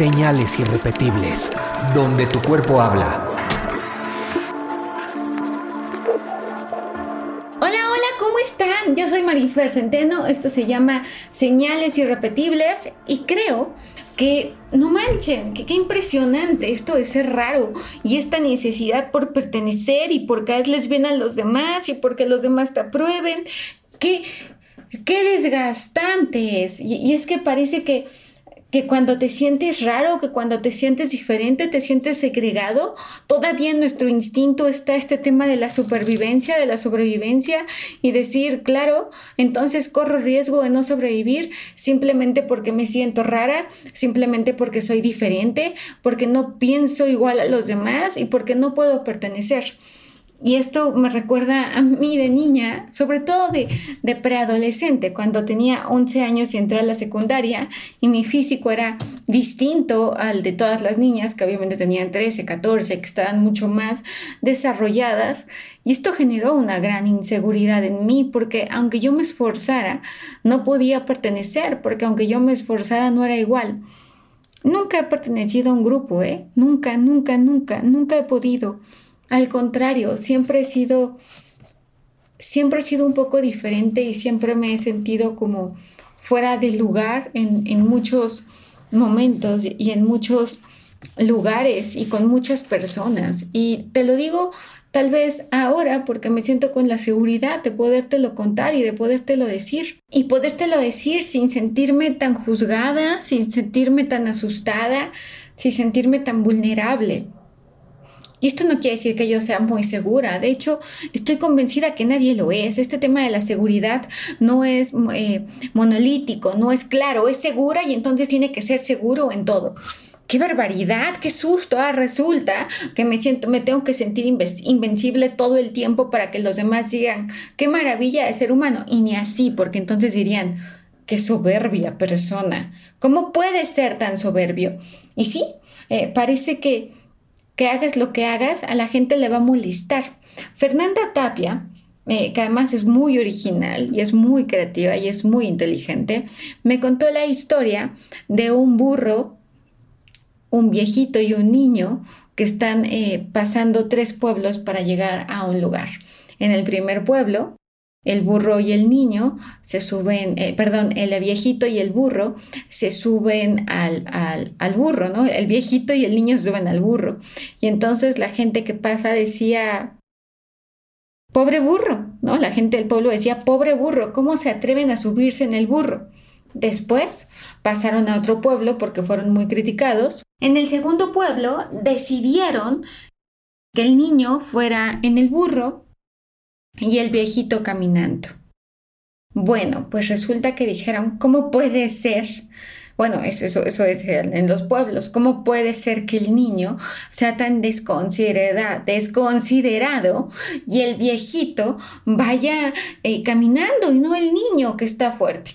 Señales irrepetibles, donde tu cuerpo habla. Hola, hola, ¿cómo están? Yo soy Marifer Centeno, esto se llama Señales irrepetibles y creo que no manchen, que qué impresionante esto de ser raro y esta necesidad por pertenecer y por caerles bien a los demás y porque los demás te aprueben, qué, qué desgastante es. y es que parece que que cuando te sientes raro, que cuando te sientes diferente, te sientes segregado, todavía en nuestro instinto está este tema de la supervivencia, de la sobrevivencia y decir, claro, entonces corro riesgo de no sobrevivir simplemente porque me siento rara, simplemente porque soy diferente, porque no pienso igual a los demás y porque no puedo pertenecer. Y esto me recuerda a mí de niña, sobre todo de, preadolescente, cuando tenía 11 años y entré a la secundaria y mi físico era distinto al de todas las niñas, que obviamente tenían 13, 14, que estaban mucho más desarrolladas. Y esto generó una gran inseguridad en mí, porque aunque yo me esforzara, no podía pertenecer, porque aunque yo me esforzara, no era igual. Nunca he pertenecido a un grupo, ¿eh? Nunca, nunca, nunca, nunca he podido. Al contrario, siempre he sido, siempre he sido un poco diferente y siempre me he sentido como fuera de lugar en, en muchos momentos y en muchos lugares y con muchas personas. Y te lo digo tal vez ahora porque me siento con la seguridad de podértelo contar y de podértelo decir. Y podértelo decir sin sentirme tan juzgada, sin sentirme tan asustada, sin sentirme tan vulnerable. Y esto no quiere decir que yo sea muy segura. De hecho, estoy convencida que nadie lo es. Este tema de la seguridad no es eh, monolítico, no es claro, es segura y entonces tiene que ser seguro en todo. ¡Qué barbaridad! ¡Qué susto! Ah, resulta que me siento, me tengo que sentir invencible todo el tiempo para que los demás digan, ¡qué maravilla de ser humano! Y ni así, porque entonces dirían, ¡qué soberbia persona! ¿Cómo puede ser tan soberbio? Y sí, eh, parece que que hagas lo que hagas, a la gente le va a molestar. Fernanda Tapia, eh, que además es muy original y es muy creativa y es muy inteligente, me contó la historia de un burro, un viejito y un niño que están eh, pasando tres pueblos para llegar a un lugar. En el primer pueblo el burro y el niño se suben, eh, perdón, el viejito y el burro se suben al, al, burro, ¿no? El viejito y el niño suben al burro. Y entonces la gente que pasa decía, pobre burro, ¿no? La gente del pueblo decía, pobre burro, ¿cómo se atreven a subirse en el burro? Después pasaron a otro pueblo porque fueron muy criticados. En el segundo pueblo decidieron que el niño fuera en el burro y el viejito caminando. Bueno, pues resulta que dijeron, ¿cómo puede ser? Bueno, eso, eso, eso es en los pueblos. ¿Cómo puede ser que el niño sea tan desconsiderado, desconsiderado y el viejito vaya eh, caminando y no el niño que está fuerte?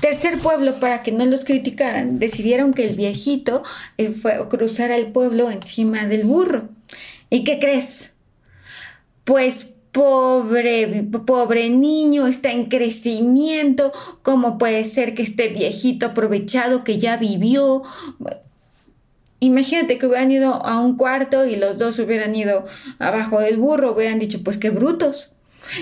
Tercer pueblo, para que no los criticaran, decidieron que el viejito eh, fue, cruzara el pueblo encima del burro. ¿Y qué crees? Pues pobre, pobre niño, está en crecimiento, ¿cómo puede ser que esté viejito aprovechado, que ya vivió? Imagínate que hubieran ido a un cuarto y los dos hubieran ido abajo del burro, hubieran dicho, pues qué brutos.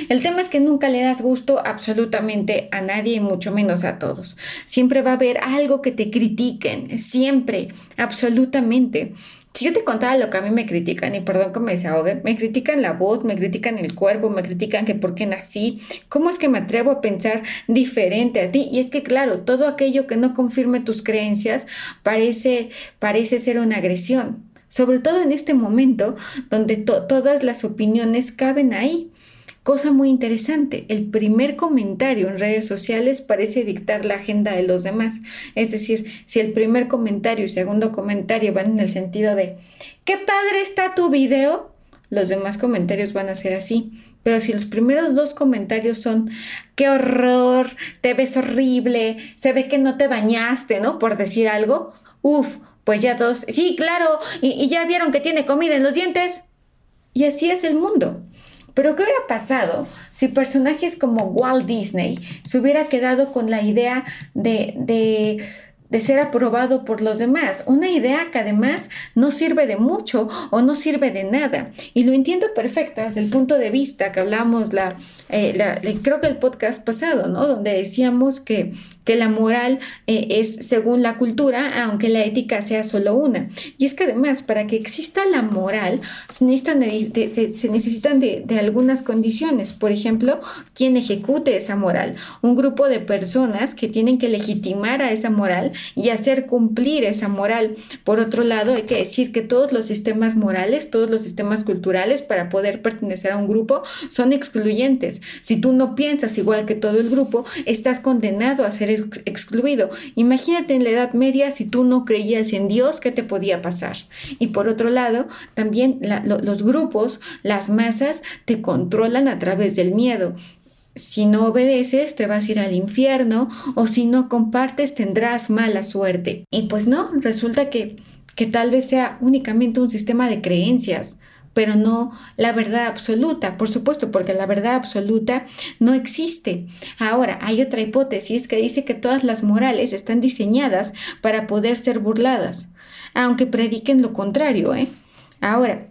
El tema es que nunca le das gusto absolutamente a nadie y mucho menos a todos. Siempre va a haber algo que te critiquen, siempre, absolutamente. Si yo te contara lo que a mí me critican, y perdón que me desahogue, me critican la voz, me critican el cuerpo, me critican que por qué nací, cómo es que me atrevo a pensar diferente a ti. Y es que, claro, todo aquello que no confirme tus creencias parece, parece ser una agresión. Sobre todo en este momento donde todas las opiniones caben ahí. Cosa muy interesante, el primer comentario en redes sociales parece dictar la agenda de los demás. Es decir, si el primer comentario y segundo comentario van en el sentido de, qué padre está tu video, los demás comentarios van a ser así. Pero si los primeros dos comentarios son, qué horror, te ves horrible, se ve que no te bañaste, ¿no? Por decir algo, uff, pues ya todos, sí, claro, y, y ya vieron que tiene comida en los dientes. Y así es el mundo. Pero ¿qué hubiera pasado si personajes como Walt Disney se hubiera quedado con la idea de, de ser aprobado por los demás. Una idea que además no sirve de mucho o no sirve de nada. Y lo entiendo perfecto desde el punto de vista que hablamos, la, eh, creo que el podcast pasado, ¿no? Donde decíamos que, que la moral eh, es según la cultura, aunque la ética sea solo una. Y es que además, para que exista la moral, se necesitan de, se necesitan de, de algunas condiciones. Por ejemplo, quien ejecute esa moral. Un grupo de personas que tienen que legitimar a esa moral y hacer cumplir esa moral. Por otro lado, hay que decir que todos los sistemas morales, todos los sistemas culturales para poder pertenecer a un grupo son excluyentes. Si tú no piensas igual que todo el grupo, estás condenado a ser excluido. Imagínate en la Edad Media si tú no creías en Dios, ¿qué te podía pasar? Y por otro lado, también los grupos, las masas, te controlan a través del miedo si no obedeces te vas a ir al infierno o si no compartes tendrás mala suerte. Y pues no, resulta que, que tal vez sea únicamente un sistema de creencias, pero no la verdad absoluta, por supuesto, porque la verdad absoluta no existe. Ahora, hay otra hipótesis que dice que todas las morales están diseñadas para poder ser burladas, aunque prediquen lo contrario, ¿eh? Ahora,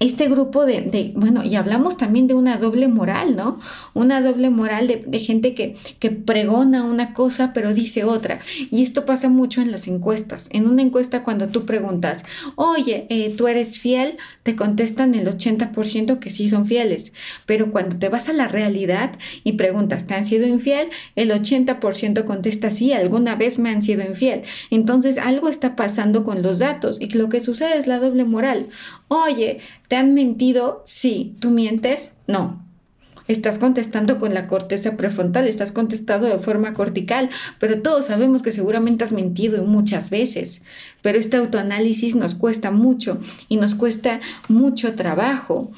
este grupo de, bueno, y hablamos también de una doble moral, ¿no? Una doble moral de, gente que, que, pregona una cosa pero dice otra. Y esto pasa mucho en las encuestas. En una encuesta cuando tú preguntas, oye, eh, ¿tú eres fiel? Te contestan el 80% que sí son fieles. Pero cuando te vas a la realidad y preguntas, ¿te han sido infiel? El 80% contesta, sí, alguna vez me han sido infiel. Entonces algo está pasando con los datos y lo que sucede es la doble moral. Oye, ¿te han mentido? Sí. ¿Tú mientes? No. Estás contestando con la corteza prefrontal, estás contestando de forma cortical, pero todos sabemos que seguramente has mentido muchas veces. Pero este autoanálisis nos cuesta mucho y nos cuesta mucho trabajo.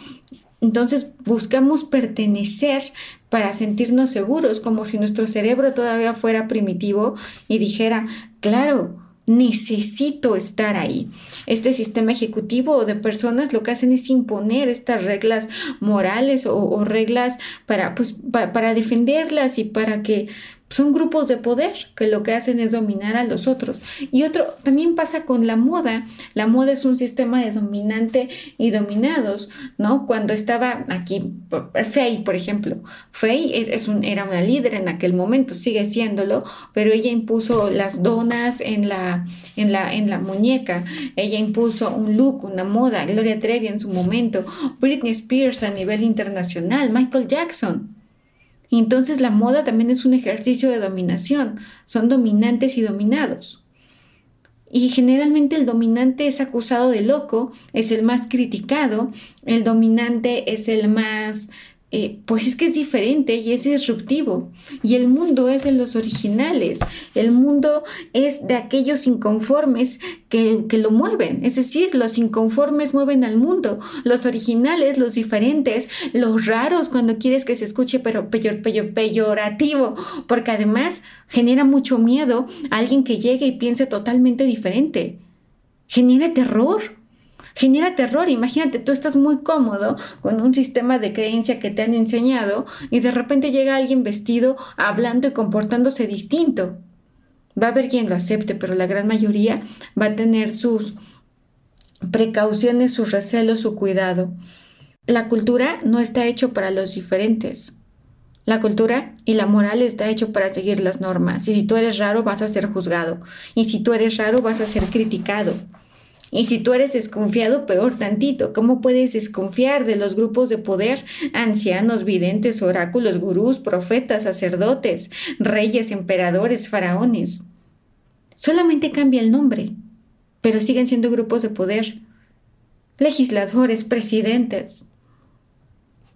Entonces buscamos pertenecer para sentirnos seguros, como si nuestro cerebro todavía fuera primitivo y dijera, claro, necesito estar ahí. Este sistema ejecutivo de personas lo que hacen es imponer estas reglas morales o, reglas para, pues, para defenderlas y para que son grupos de poder que lo que hacen es dominar a los otros. Y otro, también pasa con la moda. La moda es un sistema de dominante y dominados, ¿no? Cuando estaba aquí, Faye, por ejemplo. Un, era una líder en aquel momento, sigue siéndolo, pero ella impuso las donas en la muñeca. Ella impuso un look, una moda. Gloria Trevi en su momento. Britney Spears a nivel internacional. Michael Jackson. Y entonces la moda también es un ejercicio de dominación, son dominantes y dominados. Y generalmente el dominante es acusado de loco, es el más criticado, el dominante es el más eh, pues es que es diferente y es disruptivo. Y el mundo es de los originales, el mundo es de aquellos inconformes que, lo mueven, es decir, los inconformes mueven al mundo, los originales, los diferentes, los raros cuando quieres que se escuche pero peyor, peyorativo, porque además genera mucho miedo a alguien que llegue y piense totalmente diferente. Genera terror genera terror. Imagínate, tú estás muy cómodo con un sistema de creencia que te han enseñado y de repente llega alguien vestido, hablando y comportándose distinto. Va a haber quien lo acepte, pero la gran mayoría va a tener sus precauciones, sus recelos, su cuidado. La cultura no está hecho para los diferentes. La cultura y la moral está hecho para seguir las normas. Y si tú eres raro, vas a ser juzgado. Y si tú eres raro, vas a ser criticado. Y si tú eres desconfiado, peor tantito. ¿Cómo puedes desconfiar de los grupos de poder? Ancianos, videntes, oráculos, gurús, profetas, sacerdotes, reyes, emperadores, faraones. Solamente cambia el nombre, pero siguen siendo grupos de poder. Legisladores, presidentes.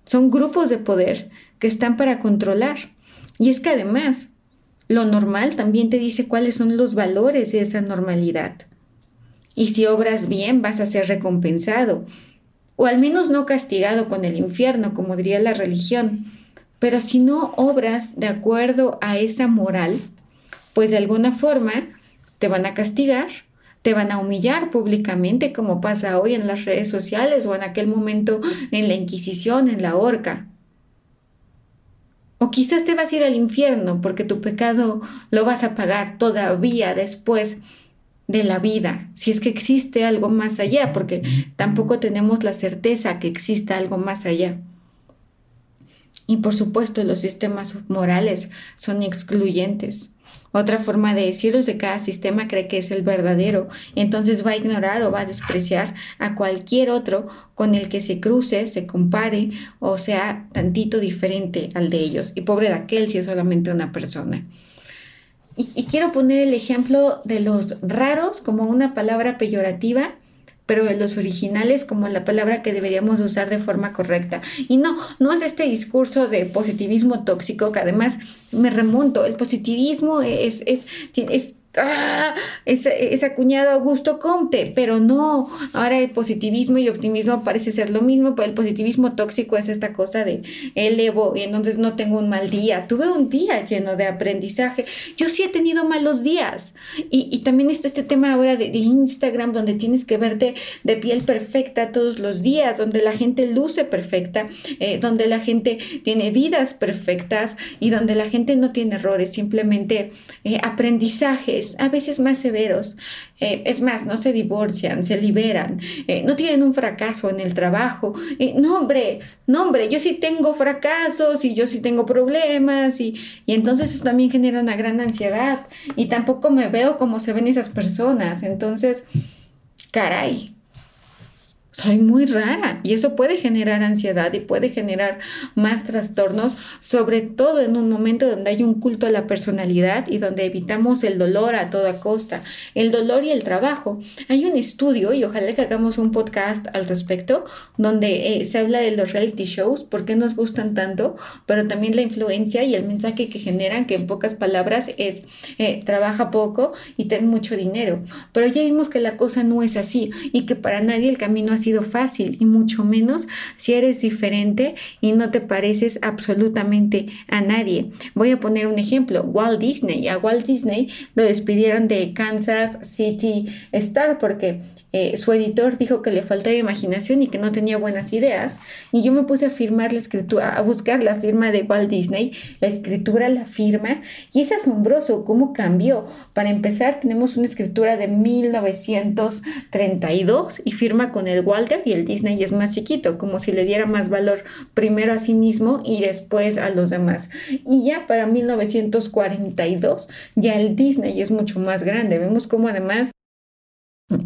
Son grupos de poder que están para controlar. Y es que además, lo normal también te dice cuáles son los valores de esa normalidad y si obras bien vas a ser recompensado, o al menos no castigado con el infierno, como diría la religión. Pero si no obras de acuerdo a esa moral, pues de alguna forma te van a castigar, te van a humillar públicamente, como pasa hoy en las redes sociales o en aquel momento en la Inquisición, en la horca. O quizás te vas a ir al infierno porque tu pecado lo vas a pagar todavía después de la vida, si es que existe algo más allá, porque tampoco tenemos la certeza que exista algo más allá. Y por supuesto los sistemas morales son excluyentes. Otra forma de decirlo es de cada sistema cree que es el verdadero, entonces va a ignorar o va a despreciar a cualquier otro con el que se cruce, se compare o sea tantito diferente al de ellos. Y pobre de aquel si es solamente una persona. Y, y quiero poner el ejemplo de los raros como una palabra peyorativa pero de los originales como la palabra que deberíamos usar de forma correcta. Y no, no es este discurso de positivismo tóxico que además me remonto, el positivismo es, es, es ¡Ah! ese, ese, acuñado Augusto Comte, pero no, ahora el positivismo y optimismo parece ser lo mismo, pero el positivismo tóxico es esta cosa de elevo y entonces no tengo un mal día, tuve un día lleno de aprendizaje, yo sí he tenido malos días. Y, y también está este tema ahora de, de, Instagram donde tienes que verte de piel perfecta todos los días, donde la gente luce perfecta, eh, donde la gente tiene vidas perfectas y donde la gente no tiene errores, simplemente eh, aprendizajes a veces más severos. Eh, es más, no se divorcian, se liberan, eh, no tienen un fracaso en el trabajo. Eh, no, hombre, no, hombre, yo sí tengo fracasos y yo sí tengo problemas y, y entonces eso también genera una gran ansiedad y tampoco me veo como se ven esas personas. Entonces, caray, soy muy rara y eso puede generar ansiedad y puede generar más trastornos, sobre todo en un momento donde hay un culto a la personalidad y donde evitamos el dolor a toda costa, el dolor y el trabajo. Hay un estudio y ojalá que hagamos un podcast al respecto donde eh, se habla de los reality shows, por qué nos gustan tanto, pero también la influencia y el mensaje que generan, que en pocas palabras es eh, trabaja poco y ten mucho dinero. Pero ya vimos que la cosa no es así y que para nadie el camino así fácil y mucho menos si eres diferente y no te pareces absolutamente a nadie. Voy a poner un ejemplo, Walt Disney. A Walt Disney lo despidieron de Kansas City Star porque eh, su editor dijo que le faltaba imaginación y que no tenía buenas ideas. Y yo me puse a firmar la escritura, a buscar la firma de Walt Disney, la escritura, la firma, y es asombroso cómo cambió. Para empezar, tenemos una escritura de 1932 y firma con el Walter y el Disney es más chiquito, como si le diera más valor primero a sí mismo y después a los demás. Y ya para 1942, ya el Disney es mucho más grande. Vemos cómo además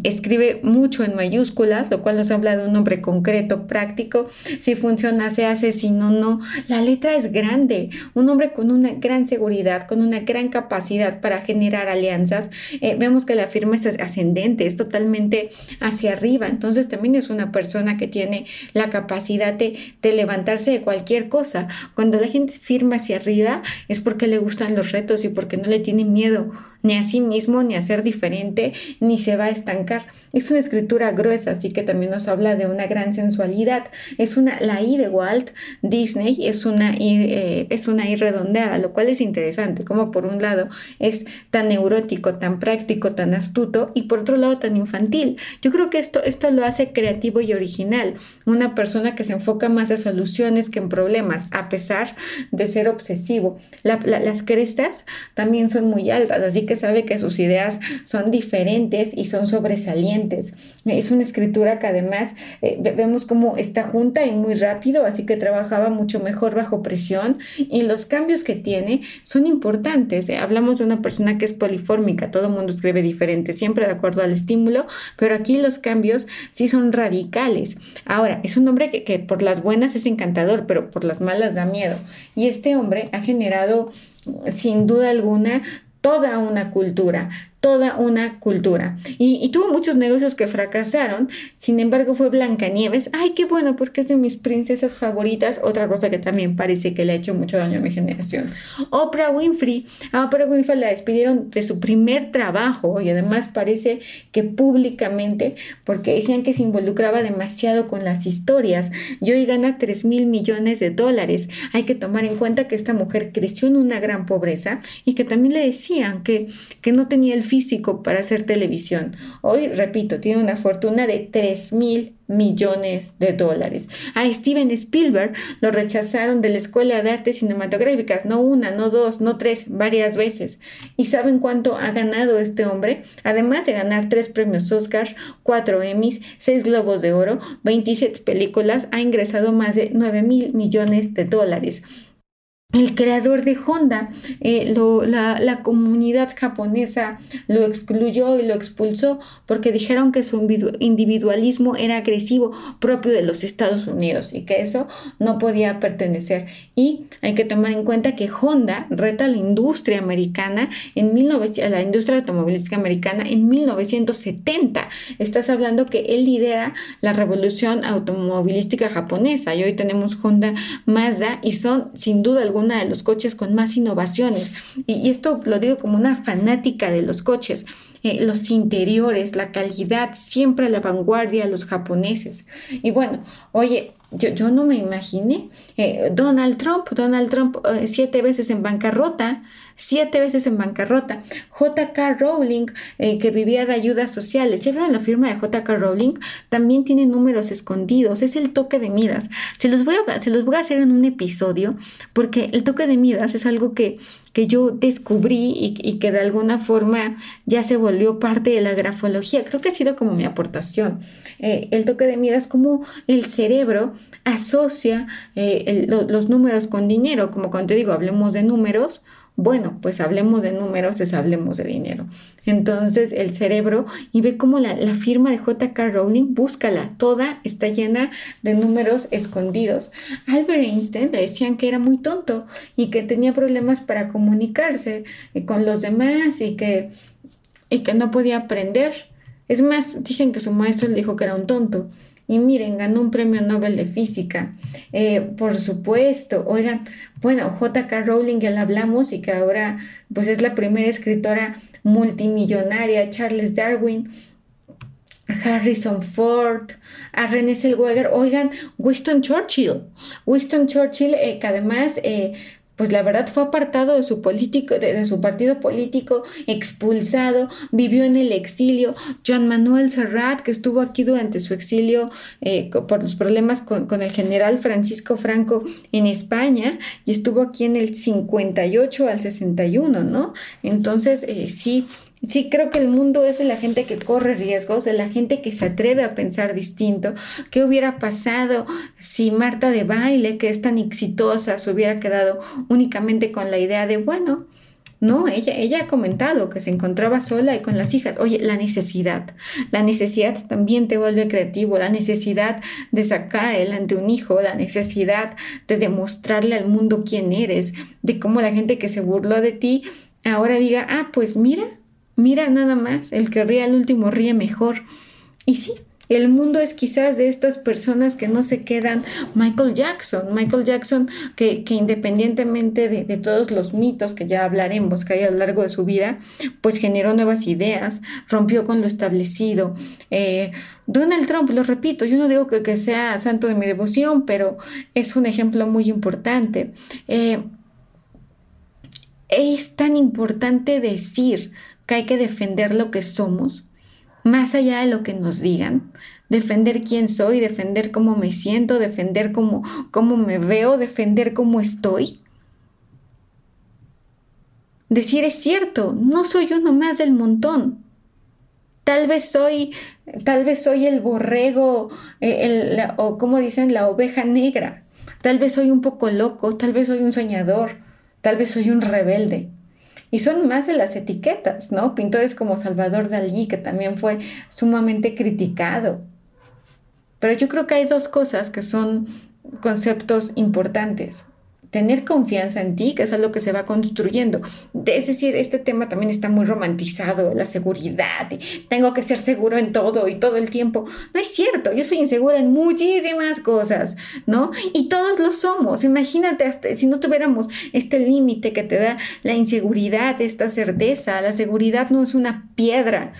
Escribe mucho en mayúsculas, lo cual nos habla de un nombre concreto, práctico. Si funciona, se hace, si no, no. La letra es grande. Un hombre con una gran seguridad, con una gran capacidad para generar alianzas. Eh, vemos que la firma es ascendente, es totalmente hacia arriba. Entonces también es una persona que tiene la capacidad de, de levantarse de cualquier cosa. Cuando la gente firma hacia arriba es porque le gustan los retos y porque no le tiene miedo ni a sí mismo, ni a ser diferente, ni se va a estancar. Es una escritura gruesa, así que también nos habla de una gran sensualidad. Es una, la I de Walt Disney es una I, eh, es una I redondeada, lo cual es interesante, como por un lado es tan neurótico, tan práctico, tan astuto, y por otro lado tan infantil. Yo creo que esto, esto lo hace creativo y original. Una persona que se enfoca más en soluciones que en problemas, a pesar de ser obsesivo. las crestas también son muy altas, así que sabe que sus ideas son diferentes y son sobresalientes. Es una escritura que además eh, vemos como está junta y muy rápido, así que trabajaba mucho mejor bajo presión y los cambios que tiene son importantes. ¿eh? Hablamos de una persona que es polifórmica, todo el mundo escribe diferente, siempre de acuerdo al estímulo, pero aquí los cambios sí son radicales. Ahora, es un hombre que, que por las buenas es encantador, pero por las malas da miedo. Y este hombre ha generado sin duda alguna toda una cultura, toda una cultura. Y, tuvo muchos negocios que fracasaron, sin embargo fue Blancanieves. Ay, qué bueno, porque es de mis princesas favoritas. Otra cosa que también parece que le ha hecho mucho daño a mi generación. Oprah Winfrey. A Oprah Winfrey la despidieron de su primer trabajo y además parece que públicamente, porque decían que se involucraba demasiado con las historias. Y hoy gana 3 mil millones de dólares. Hay que tomar en cuenta que esta mujer creció en una gran pobreza y que también le decían que, que no tenía el físico para hacer televisión. Hoy, repito, tiene una fortuna de 3 mil millones de dólares. A Steven Spielberg lo rechazaron de la Escuela de Artes Cinematográficas, no una, no dos, no tres, varias veces. ¿Y saben cuánto ha ganado este hombre? Además de ganar tres premios Oscar, cuatro Emmys, seis Globos de Oro, 27 películas, ha ingresado más de 9 mil millones de dólares el creador de Honda, eh, la, comunidad japonesa lo excluyó y lo expulsó porque dijeron que su individualismo era agresivo propio de los Estados Unidos y que eso no podía pertenecer. Y hay que tomar en cuenta que Honda reta a la industria americana en 19, la industria automovilística americana en 1970. Estás hablando que él lidera la revolución automovilística japonesa y hoy tenemos Honda Mazda y son sin duda alguna de los coches con más innovaciones. Y, esto lo digo como una fanática de los coches. Eh, los interiores, la calidad, siempre a la vanguardia, los japoneses. Y bueno, oye, yo, yo no me imaginé. Eh, Donald Trump, Donald Trump eh, siete veces en bancarrota, siete veces en bancarrota. JK Rowling, eh, que vivía de ayudas sociales. ¿Ya vieron la firma de JK Rowling? También tiene números escondidos. Es el toque de Midas. Se los voy a, se los voy a hacer en un episodio porque el toque de Midas es algo que, que yo descubrí y, que de alguna forma ya se volvió parte de la grafología. Creo que ha sido como mi aportación. el toque de Midas, como el cerebro asocia eh, los números con dinero, como cuando te digo, hablemos de números, bueno, pues hablemos de números, es hablemos de dinero. Entonces el cerebro y ve cómo la, la, firma de JK Rowling, búscala, toda está llena de números escondidos. Albert Einstein le decían que era muy tonto y que tenía problemas para comunicarse eh, con los demás y que, y que no podía aprender. Es más, dicen que su maestro le dijo que era un tonto. Y miren, ganó un premio Nobel de Física. Eh, por supuesto, oigan, bueno, JK Rowling ya la hablamos y que ahora pues es la primera escritora multimillonaria, Charles Darwin. Harrison Ford, a René Zellweger, oigan, Winston Churchill, Winston Churchill, eh, que además eh, pues la verdad fue apartado de su, político, de, su partido político, expulsado, vivió en el exilio. Joan Manuel Serrat, que estuvo aquí durante su exilio eh, por los problemas con, con, el general Francisco Franco en España y estuvo aquí en el 58 al 61, ¿no? Entonces, eh, sí, Sí, creo que el mundo es de la gente que corre riesgos, de la gente que se atreve a pensar distinto. ¿Qué hubiera pasado si Marta de baile, que es tan exitosa, se hubiera quedado únicamente con la idea de, bueno, no, ella, ella ha comentado que se encontraba sola y con las hijas. Oye, la necesidad. La necesidad también te vuelve creativo. La necesidad de sacar adelante un hijo. La necesidad de demostrarle al mundo quién eres. De cómo la gente que se burló de ti ahora diga, ah, pues mira, Mira nada más, el que ríe al último ríe mejor. Y sí, el mundo es quizás de estas personas que no se quedan. Michael Jackson, Michael Jackson, que, independientemente de, todos los mitos que ya hablaremos que hay a lo largo de su vida, pues generó nuevas ideas, rompió con lo establecido. Eh, Donald Trump, lo repito, yo no digo que, sea santo de mi devoción, pero es un ejemplo muy importante. Eh, es tan importante decir, que hay que defender lo que somos, más allá de lo que nos digan, defender quién soy, defender cómo me siento, defender cómo, cómo me veo, defender cómo estoy. Decir es cierto, no soy uno más del montón. Tal vez soy, tal vez soy el borrego, eh, o como dicen, la oveja negra. Tal vez soy un poco loco, tal vez soy un soñador, tal vez soy un rebelde. Y son más de las etiquetas, ¿no? Pintores como Salvador Dalí, que también fue sumamente criticado. Pero yo creo que hay dos cosas que son conceptos importantes tener confianza en ti, que es algo que se va construyendo. Es decir, este tema también está muy romantizado, la seguridad, tengo que ser seguro en todo y todo el tiempo. No es cierto, yo soy insegura en muchísimas cosas, ¿no? Y todos lo somos. Imagínate hasta, si no tuviéramos este límite que te da la inseguridad, esta certeza. La seguridad no es una piedra.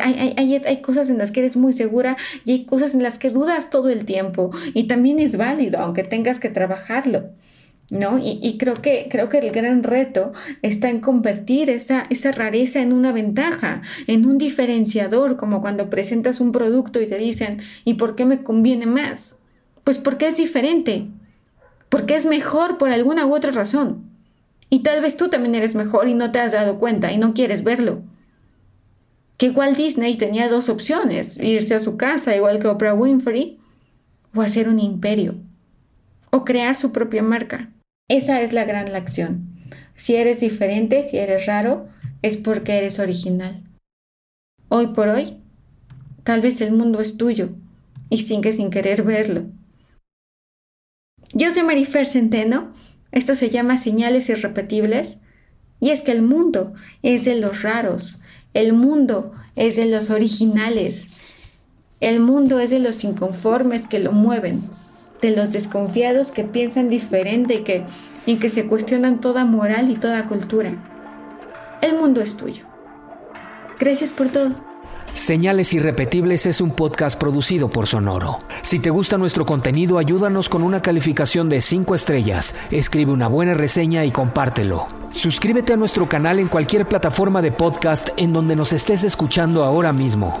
Hay, hay, hay cosas en las que eres muy segura y hay cosas en las que dudas todo el tiempo. Y también es válido, aunque tengas que trabajarlo. ¿No? Y, creo, que, creo que el gran reto está en convertir esa, esa rareza en una ventaja, en un diferenciador, como cuando presentas un producto y te dicen, ¿y por qué me conviene más? Pues porque es diferente, porque es mejor por alguna u otra razón. Y tal vez tú también eres mejor y no te has dado cuenta y no quieres verlo. Que igual Disney tenía dos opciones, irse a su casa igual que Oprah Winfrey o hacer un imperio o crear su propia marca. Esa es la gran lección. Si eres diferente, si eres raro, es porque eres original. Hoy por hoy, tal vez el mundo es tuyo y sigues sin querer verlo. Yo soy Marifer Centeno, esto se llama señales irrepetibles y es que el mundo es de los raros, el mundo es de los originales, el mundo es de los inconformes que lo mueven, de los desconfiados que piensan diferente y que, y que se cuestionan toda moral y toda cultura. El mundo es tuyo. Gracias por todo. Señales Irrepetibles es un podcast producido por Sonoro. Si te gusta nuestro contenido, ayúdanos con una calificación de 5 estrellas, escribe una buena reseña y compártelo. Suscríbete a nuestro canal en cualquier plataforma de podcast en donde nos estés escuchando ahora mismo.